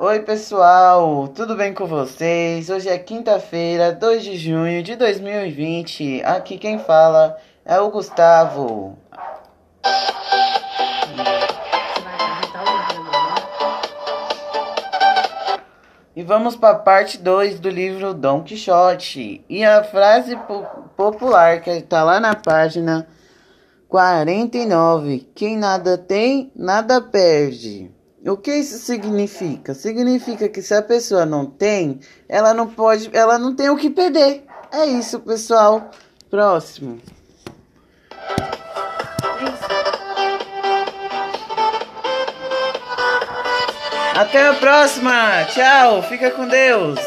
Oi, pessoal, tudo bem com vocês? Hoje é quinta-feira, 2 de junho de 2020. Aqui quem fala é o Gustavo. E vamos para a parte 2 do livro Dom Quixote. E a frase po popular que está lá na página 49: Quem nada tem, nada perde. O que isso significa? Significa que se a pessoa não tem, ela não pode, ela não tem o que perder. É isso, pessoal. Próximo. Até a próxima. Tchau. Fica com Deus.